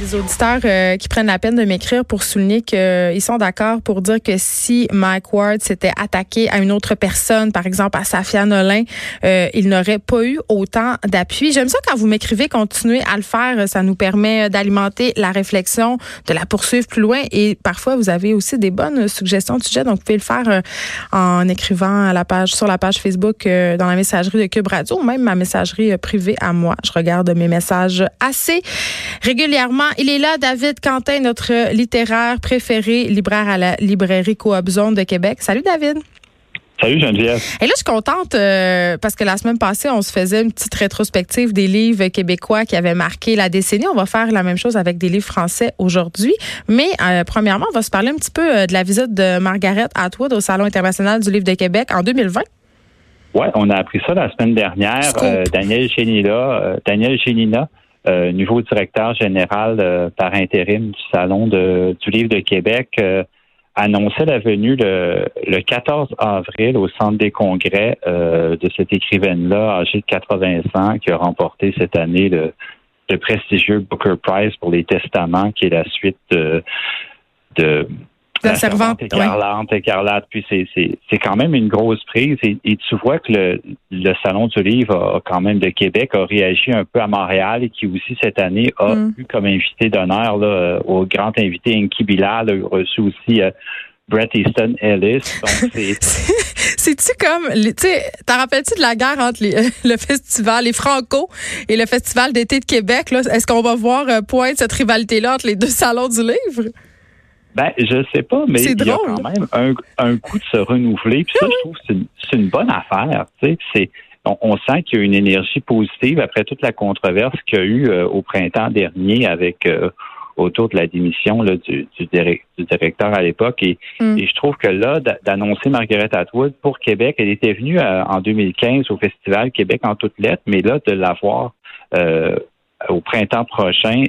des auditeurs euh, qui prennent la peine de m'écrire pour souligner qu'ils euh, sont d'accord pour dire que si Mike Ward s'était attaqué à une autre personne, par exemple à Safia Nolin, euh, il n'aurait pas eu autant d'appui. J'aime ça quand vous m'écrivez, continuez à le faire. Ça nous permet d'alimenter la réflexion, de la poursuivre plus loin. Et parfois, vous avez aussi des bonnes suggestions de sujets. Donc, vous pouvez le faire en écrivant à la page, sur la page Facebook, dans la messagerie de Cube Radio, ou même ma messagerie privée à moi. Je regarde mes messages assez régulièrement il est là, David Quentin, notre littéraire préféré, libraire à la librairie Coop Zone de Québec. Salut, David. Salut Geneviève. Et là, je suis contente euh, parce que la semaine passée, on se faisait une petite rétrospective des livres québécois qui avaient marqué la décennie. On va faire la même chose avec des livres français aujourd'hui. Mais euh, premièrement, on va se parler un petit peu euh, de la visite de Margaret Atwood au Salon international du livre de Québec en 2020. Oui, on a appris ça la semaine dernière. Daniel Chénina, Daniel euh, nouveau directeur général euh, par intérim du Salon de, du Livre de Québec, euh, annonçait la venue le, 14 avril au Centre des congrès de cette écrivaine-là, âgée de 80 ans, qui a remporté cette année le, le prestigieux Booker Prize pour les Testaments, qui est la suite de, de la, servante, écarlate, écarlate. Puis c'est, c'est, c'est quand même une grosse prise. Et, tu vois que le, le Salon du livre a, quand même de Québec a réagi un peu à Montréal et qui aussi cette année a mm. eu comme invité d'honneur là, au grand invité Inky Bilal, a reçu aussi euh, Brett Easton Ellis. C'est-tu comme, tu sais, t'en rappelles-tu de la guerre entre les, le festival, les Franco et le Festival d'été de Québec? Là? Est-ce qu'on va voir euh, pointe cette rivalité-là entre les deux salons du livre? Ben, je sais pas, mais il y a quand même un, un coup de se renouveler. Puis ça, je trouve que c'est une, bonne affaire. Tu sais, c'est on, sent qu'il y a une énergie positive après toute la controverse qu'il y a eu euh, au printemps dernier avec euh, autour de la démission là, du, du, directeur à l'époque. Et, mm. et, je trouve que là, d'annoncer Margaret Atwood pour Québec, elle était venue euh, en 2015 au Festival Québec en toutes lettres, mais là, de l'avoir au printemps prochain,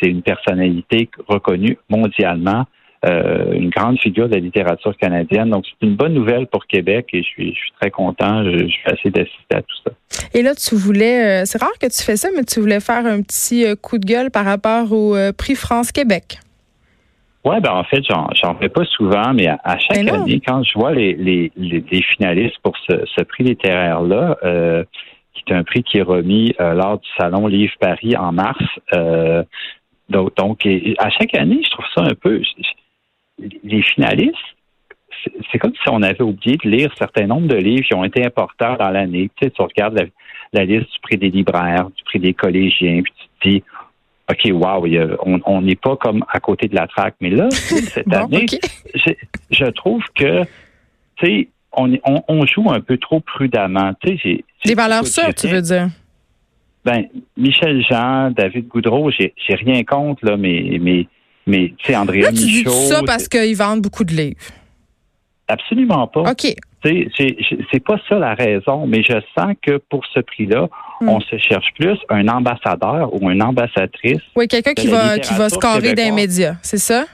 c'est une personnalité reconnue mondialement. Euh, une grande figure de la littérature canadienne. Donc, c'est une bonne nouvelle pour Québec et je suis, je suis très content. Je, suis assez d'assister à tout ça. Et là, tu voulais, euh, c'est rare que tu fais ça, mais tu voulais faire un petit euh, coup de gueule par rapport au prix France-Québec. Oui, ben en fait, j'en fais pas souvent, mais à, chaque année, quand je vois les, les, les, finalistes pour ce, ce prix littéraire-là, qui est un prix qui est remis lors du Salon Livre Paris en mars, donc, donc à chaque année, je trouve ça un peu les finalistes, c'est comme si on avait oublié de lire certains nombres de livres qui ont été importants dans l'année. Tu sais, tu regardes la, liste du prix des libraires, du prix des collégiens, puis tu te dis, OK, wow, on n'est pas comme à côté de la traque. Mais là, cette année, je, trouve que, tu sais, on, on, joue un peu trop prudemment. Tu sais, Des valeurs sûres, tu veux dire? Ben, Michel Jean, David Goudreau, j'ai rien contre, là, mais, mais mais, tu sais, Andrea Là, tu dis ça parce qu'ils vendent beaucoup de livres. Absolument pas. OK. C'est pas ça la raison, mais je sens que pour ce prix-là, hmm. on se cherche plus un ambassadeur ou une ambassadrice. Oui, quelqu'un qui va, qui va scorer d'un média, c'est ça?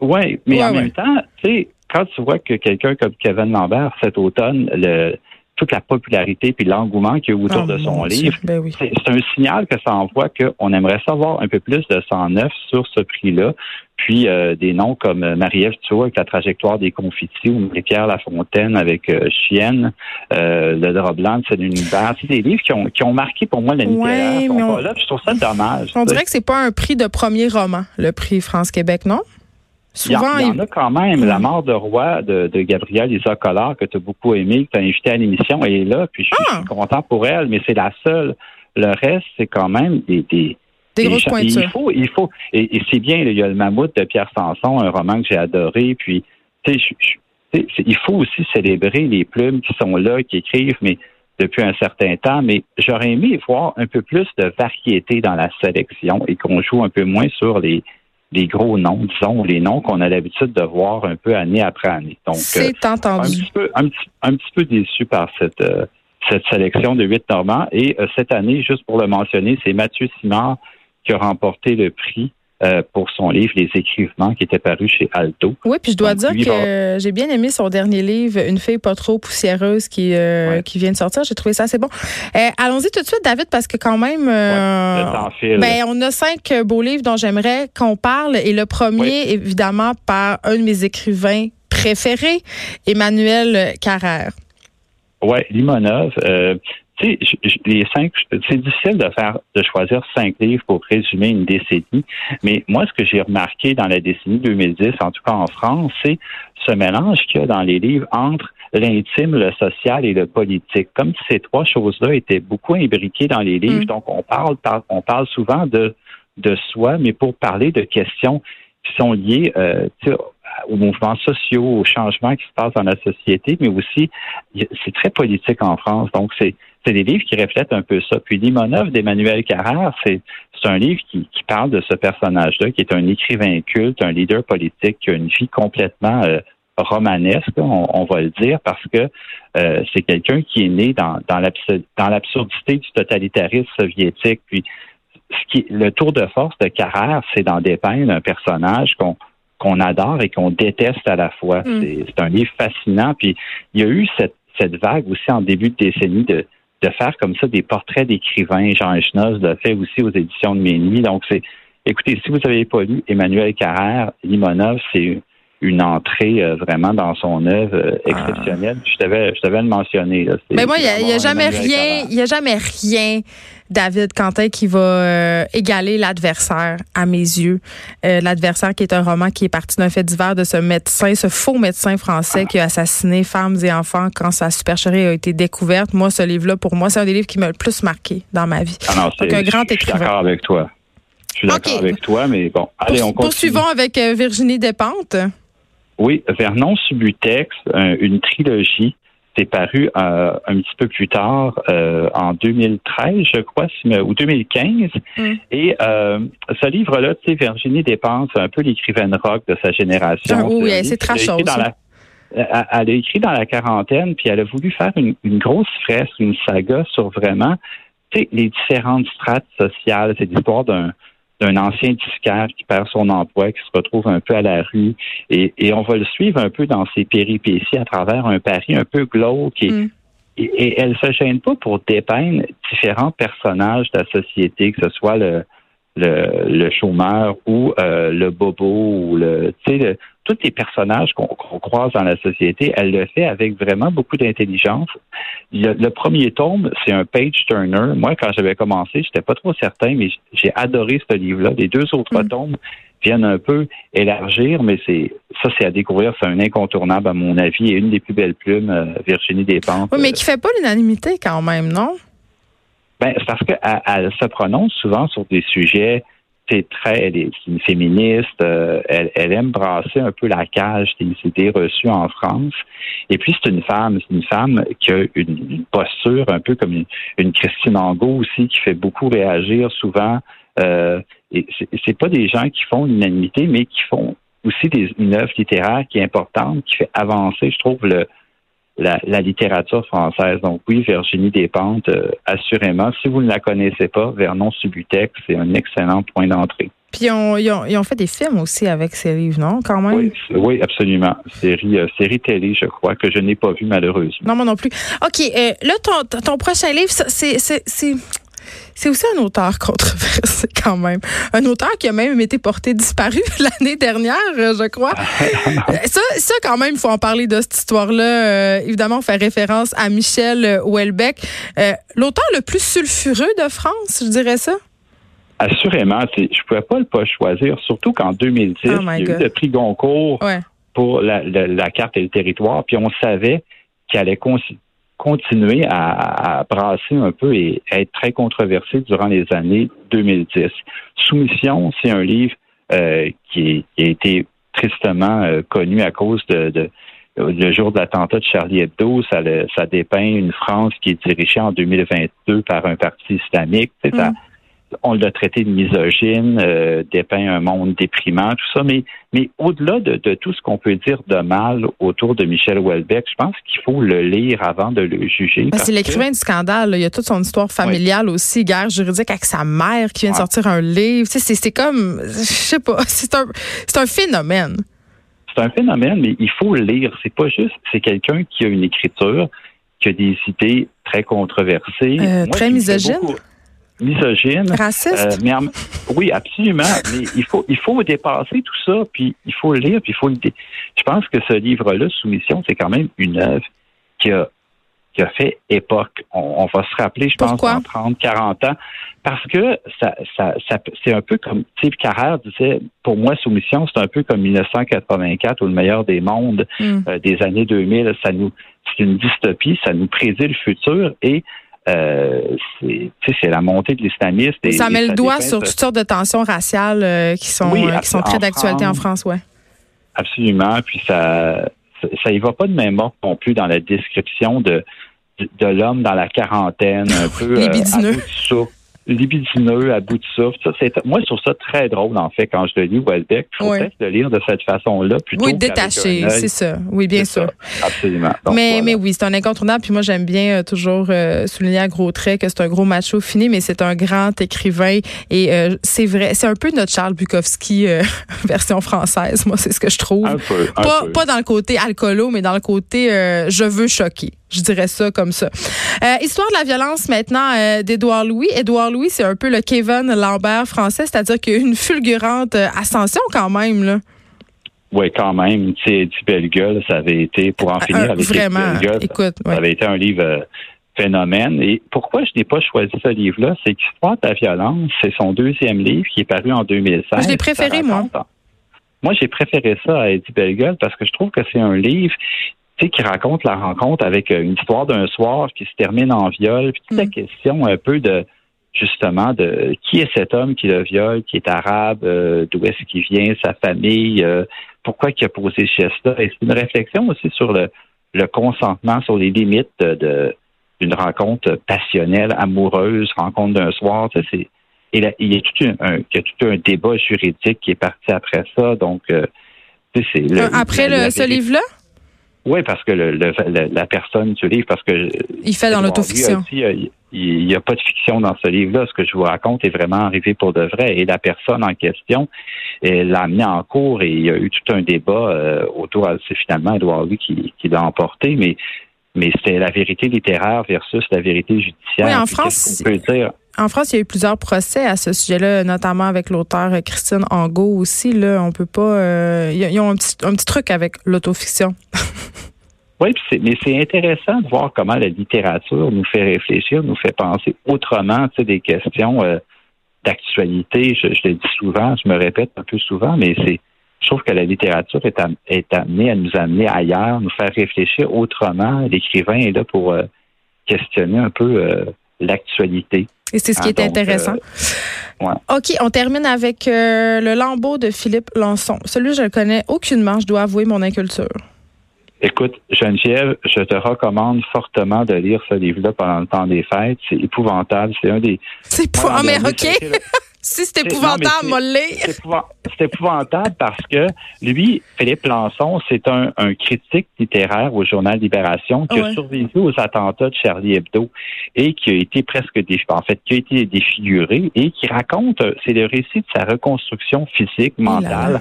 Oui, mais en même temps, tu sais, quand tu vois que quelqu'un comme Kevin Lambert, cet automne, le, toute la popularité puis l'engouement qu'il y a autour oh, de son livre, ben c'est un signal que ça envoie qu'on aimerait savoir un peu plus de 109 sur ce prix-là. Puis euh, des noms comme euh, Marie-Ève avec la trajectoire des confitis ou Marie-Pierre Lafontaine avec euh, Chienne, Le drap blanc c'est une C'est des livres qui ont, qui ont marqué pour moi la ouais, là, je trouve ça dommage. On dirait que c'est pas un prix de premier roman, le prix France-Québec, non? Souvent, il y, en, a quand même. La mort de roi de, de Gabrielle Isa Collard, que tu as beaucoup aimé, que tu as invité à l'émission, elle est là, puis je suis, ah! content pour elle, mais c'est la seule. Le reste, c'est quand même des, des, des, grosses pointures. Il faut, il faut, et, c'est bien, il y a le Mammouth de Pierre Sanson, un roman que j'ai adoré, puis tu sais, il faut aussi célébrer les plumes qui sont là, qui écrivent, mais depuis un certain temps, mais j'aurais aimé voir un peu plus de variété dans la sélection et qu'on joue un peu moins sur les, les gros noms, disons, les noms qu'on a l'habitude de voir un peu année après année. Donc, c'est euh, entendu. Un petit, peu, un, petit, peu déçu par cette, euh, cette sélection de huit Normands. Et euh, cette année, juste pour le mentionner, c'est Mathieu Simard qui a remporté le prix euh, pour son livre Les écrivements qui était paru chez Alto. Oui, puis je dois dire que j'ai bien aimé son dernier livre, Une fille pas trop poussiéreuse qui euh, qui vient de sortir. J'ai trouvé ça assez bon. Euh, allons-y tout de suite, David, parce que quand même, ben, on a cinq beaux livres dont j'aimerais qu'on parle. Et le premier, évidemment, par un de mes écrivains préférés, Emmanuel Carrère. Oui, Limonov tu sais, les cinq, c'est difficile de faire, de choisir cinq livres pour résumer une décennie. Mais moi, ce que j'ai remarqué dans la décennie 2010, en tout cas en France, c'est ce mélange qu'il y a dans les livres entre l'intime, le social et le politique. Comme ces trois choses-là étaient beaucoup imbriquées dans les livres. Mm. Donc, on parle, on parle souvent de, de soi, mais pour parler de questions qui sont liées euh, aux mouvements sociaux, aux changements qui se passent dans la société, mais aussi, c'est très politique en France. Donc, c'est c'est des livres qui reflètent un peu ça. Puis Limonov d'Emmanuel Carrère, c'est un livre qui, parle de ce personnage-là, qui est un écrivain culte, un leader politique, qui a une vie complètement euh, romanesque, on, va le dire, parce que euh, c'est quelqu'un qui est né dans, dans l'absurdité du totalitarisme soviétique. Puis ce qui, le tour de force de Carrère, c'est d'en dépeindre un personnage qu'on qu'on adore et qu'on déteste à la fois. Mm. C'est un livre fascinant. Puis il y a eu cette, cette vague aussi en début de décennie de, de faire comme ça des portraits d'écrivains. Jean Echenoz l'a fait aussi aux éditions de Minuit. Donc, c'est, écoutez, si vous n'avez pas lu Emmanuel Carrère, Limonov, c'est une entrée euh, vraiment dans son œuvre euh, ah. exceptionnelle. Je devais, je devais le mentionner. Mais moi, il n'y a, jamais rien, il y a jamais rien, David Quentin, qui va euh, égaler l'adversaire à mes yeux. l'adversaire qui est un roman qui est parti d'un fait divers de ce médecin, ce faux médecin français qui a assassiné femmes et enfants quand sa supercherie a été découverte. Moi, ce livre-là, pour moi, c'est un des livres qui m'a le plus marqué dans ma vie. Ah non, un grand écrivain. Je suis d'accord avec toi. Je suis d'accord avec toi, mais bon, allez, on continue. Poursuivons avec Virginie Despentes. Oui, Vernon Subutex, une trilogie. C'est paru euh, un petit peu plus tard, euh, en 2013, je crois, ou 2015. Mm. Et euh, ce livre-là, tu sais, Virginie Dépense, un peu l'écrivaine rock de sa génération. Ah, oui, c'est très chaud. Elle a écrit dans la quarantaine, puis elle a voulu faire une, une grosse fresque, une saga sur vraiment tu sais, les différentes strates sociales. C'est l'histoire d'un d'un ancien disquaire qui perd son emploi, qui se retrouve un peu à la rue. Et, on va le suivre un peu dans ses péripéties à travers un Paris un peu glauque. Et, mm. et, elle se gêne pas pour dépeindre différents personnages de la société, que ce soit le, le, le chômeur ou euh, le bobo ou le, tu sais, tous les personnages qu'on croise dans la société, elle le fait avec vraiment beaucoup d'intelligence. Le, premier tome, c'est un page turner. Moi, quand j'avais commencé, j'étais pas trop certain, mais j'ai adoré ce livre-là. Les deux autres mm. tomes viennent un peu élargir, mais c'est ça, c'est à découvrir. C'est un incontournable à mon avis et une des plus belles plumes, euh, Virginie Despentes. Oui, mais qui fait pas l'unanimité quand même, non? Ben, c'est parce qu'elle se prononce souvent sur des sujets c'est très, elle est une féministe, euh, elle, elle, aime brasser un peu la cage des idées reçues en France. Et puis c'est une femme, c'est une femme qui a une, posture un peu comme une, Christine Angot aussi, qui fait beaucoup réagir souvent. Euh, et c'est pas des gens qui font l'unanimité, mais qui font aussi des, une œuvre littéraire qui est importante, qui fait avancer, je trouve, le, la, littérature française. Donc oui, Virginie Despentes, euh, assurément. Si vous ne la connaissez pas, Vernon Subutex, c'est un excellent point d'entrée. Puis on, ils, ont, fait des films aussi avec ces livres, non, quand même? Oui, absolument. Série, euh, série télé, je crois, que je n'ai pas vu malheureusement. Non, moi non plus. OK, euh, là, ton, ton prochain livre, c'est c'est aussi un auteur controversé quand même. Un auteur qui a même été porté disparu l'année dernière, euh, je crois. ça, ça, quand même, il faut en parler de cette histoire-là. Euh, évidemment, on fait référence à Michel Houellebecq. Euh, l'auteur le plus sulfureux de France, je dirais ça? Assurément, je ne pouvais pas le pas choisir, surtout qu'en 2010, il y a eu le prix Goncourt pour la, la, carte et le territoire, puis on savait qu'il allait continuer à, brasser un peu et être très controversé durant les années 2010. Soumission, c'est un livre euh, qui, a été tristement euh, connu à cause de, le jour de l'attentat de Charlie Hebdo, ça, ça dépeint une France qui est dirigée en 2022 par un parti islamique. Ça, mm. On l'a traité de misogyne, euh, dépeint un monde déprimant, tout ça, mais, mais au-delà de, tout ce qu'on peut dire de mal autour de Michel Houellebecq, je pense qu'il faut le lire avant de le juger. c'est l'écrivain du scandale. Il y a toute son histoire familiale aussi, guerre juridique avec sa mère qui vient de sortir un livre. c'est comme, je sais pas, c'est un, c'est un phénomène. C'est un phénomène, mais il faut le lire. C'est pas juste, c'est quelqu'un qui a une écriture, qui a des idées très controversées. Euh, très misogyne? Misogyne. Raciste? Euh, oui, absolument. mais il faut, il faut dépasser tout ça, puis il faut le lire, puis il faut le. Je pense que ce livre-là, Soumission, c'est quand même une œuvre qui a, qui a fait époque. On, va se rappeler, je pense, en 30, 40 ans, parce que ça, ça, ça c'est un peu comme Steve Carrère disait. Pour moi, Soumission, c'est un peu comme 1984 ou le meilleur des mondes hmm. euh, des années 2000. Ça nous, c'est une dystopie, ça nous prédit le futur et euh, c'est la montée de l'islamisme. Ça met le doigt sur toutes sortes de tensions raciales euh, qui sont euh, qui sont très d'actualité en France, ouais. Absolument. Puis ça ça y va pas de même ordre non plus dans la description de de, l'homme dans la quarantaine, un peu libidineux, à bout de souffle. Ça, c'est, moi, je trouve ça très drôle, en fait, quand je le lis, Welbeck. Je trouve le lire de cette façon-là plutôt Oui, détaché, c'est ça. Oui, bien sûr. absolument. mais, mais oui, c'est un incontournable. Puis moi, j'aime bien euh, toujours euh, souligner à gros traits que c'est un gros macho fini, mais c'est un grand écrivain. Et euh, c'est vrai, c'est un peu notre Charles Bukowski version française. Moi, c'est ce que je trouve. Un peu, pas, peu. pas dans le côté alcoolo, mais dans le côté je veux choquer. Je dirais ça comme ça. Euh, histoire de la violence maintenant euh, d'Édouard Louis. Édouard Louis, c'est un peu le Kevin Lambert français, c'est-à-dire qu'il y a eu une fulgurante euh, ascension quand même. Là. Oui, quand même. Tu sais, gueule, ça avait été, pour en finir avec Vraiment, écoute, ça avait été un livre phénomène. Et pourquoi je n'ai pas choisi ce livre-là, c'est qu'Histoire de la violence, c'est son deuxième livre qui est paru en 2016. Je l'ai préféré, moi. Moi, j'ai préféré ça à Eddie Bellegueule parce que je trouve que c'est un livre tu sais, qui raconte la rencontre avec euh, une histoire d'un soir qui se termine en viol, puis toute la mm. question un peu de justement de qui est cet homme qui le viole, qui est arabe, euh, d'où est-ce qu'il vient, sa famille, euh, pourquoi il a posé ce geste-là? Et c'est une réflexion aussi sur le, le consentement, sur les limites de, d'une rencontre passionnelle, amoureuse, rencontre d'un soir. C'est, et il, y a tout un, il y a tout un débat juridique qui est parti après ça. Donc, sais, c'est le, après le, ce livre-là? Oui, parce que le, la personne du livre, parce que il fait dans l'autofiction. Il n'y a pas de fiction dans ce livre-là. Ce que je vous raconte est vraiment arrivé pour de vrai. Et la personne en question, elle l'a amené en cours et il y a eu tout un débat euh, autour. C'est finalement Edouard Louis qui, qui l'a emporté, mais mais c'était la vérité littéraire versus la vérité judiciaire. Oui, en France. En France, il y a eu plusieurs procès à ce sujet-là, notamment avec l'auteur Christine Angot aussi. Là, on peut pas. Euh, ils ont un petit, un petit truc avec l'autofiction. Oui, mais c'est intéressant de voir comment la littérature nous fait réfléchir, nous fait penser autrement, tu sais, des questions euh, d'actualité. Je, je le dis souvent, je me répète un peu souvent, mais c'est, je trouve que la littérature est, est amenée à nous amener ailleurs, nous faire réfléchir autrement. L'écrivain est là pour euh, questionner un peu euh, l'actualité. Et c'est ce qui est hein, intéressant. OK, on termine avec le lambeau de Philippe Lançon. Celui, je le connais aucunement, je dois avouer mon inculture. Écoute, Geneviève, je te recommande fortement de lire ce livre-là pendant le temps des fêtes. C'est épouvantable. C'est un des. C'est pas, mais OK. si c'est épouvantable, C'est épouvantable parce que lui, Philippe Lançon, c'est un, critique littéraire au journal Libération qui a survécu aux attentats de Charlie Hebdo et qui a été presque en fait, qui a été défiguré et qui raconte, c'est le récit de sa reconstruction physique, mentale.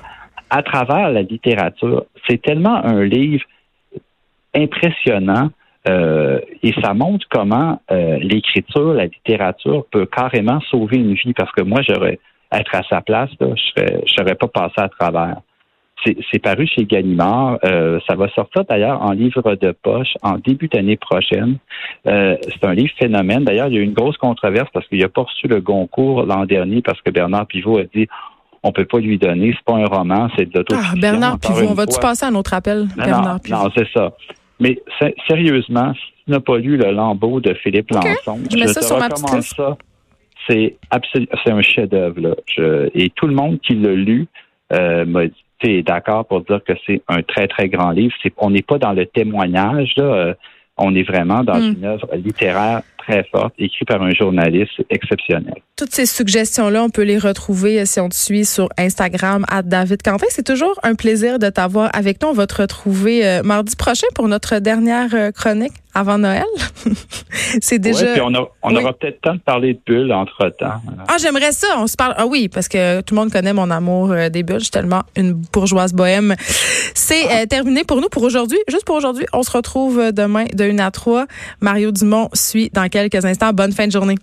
à travers la littérature. C'est tellement un livre impressionnant. Euh, et ça montre comment euh, l'écriture, la littérature peut carrément sauver une vie parce que moi, j'aurais être à sa place, là, je ne serais pas passé à travers. C'est paru chez Gallimard. Euh, ça va sortir d'ailleurs en livre de poche en début d'année prochaine. c'est un livre phénomène. D'ailleurs, il y a eu une grosse controverse parce qu'il a pas reçu le Goncourt l'an dernier parce que Bernard Pivot a dit on peut pas lui donner. C'est pas un roman, c'est de l'autofiction. Ah, Bernard Pivot, on va-tu passer à un autre appel, Bernard Pivot? Non, c'est ça. Mais sérieusement, si tu n'as pas lu le lambeau de Philippe Lançon, je, te recommande ça. C'est c'est un chef-d'œuvre. Et tout le monde qui l'a lu euh, m'a dit d'accord pour dire que c'est un très, très grand livre. on n'est pas dans le témoignage. Là, euh, on est vraiment dans hmm. une œuvre littéraire très forte, écrite par un journaliste exceptionnel. Toutes ces suggestions-là, on peut les retrouver euh, si on te suit sur Instagram à David Quentin. C'est toujours un plaisir de t'avoir avec nous. On va te retrouver euh, mardi prochain pour notre dernière euh, chronique avant Noël? c'est déjà. puis on, aura peut-être temps de parler de bulles entre temps. Ah, j'aimerais ça. On se parle. Ah oui, parce que tout le monde connaît mon amour des bulles. Je suis tellement une bourgeoise bohème. C'est terminé pour nous pour aujourd'hui. Juste pour aujourd'hui. On se retrouve demain de 1 à 3. Mario Dumont suit dans quelques instants. Bonne fin de journée.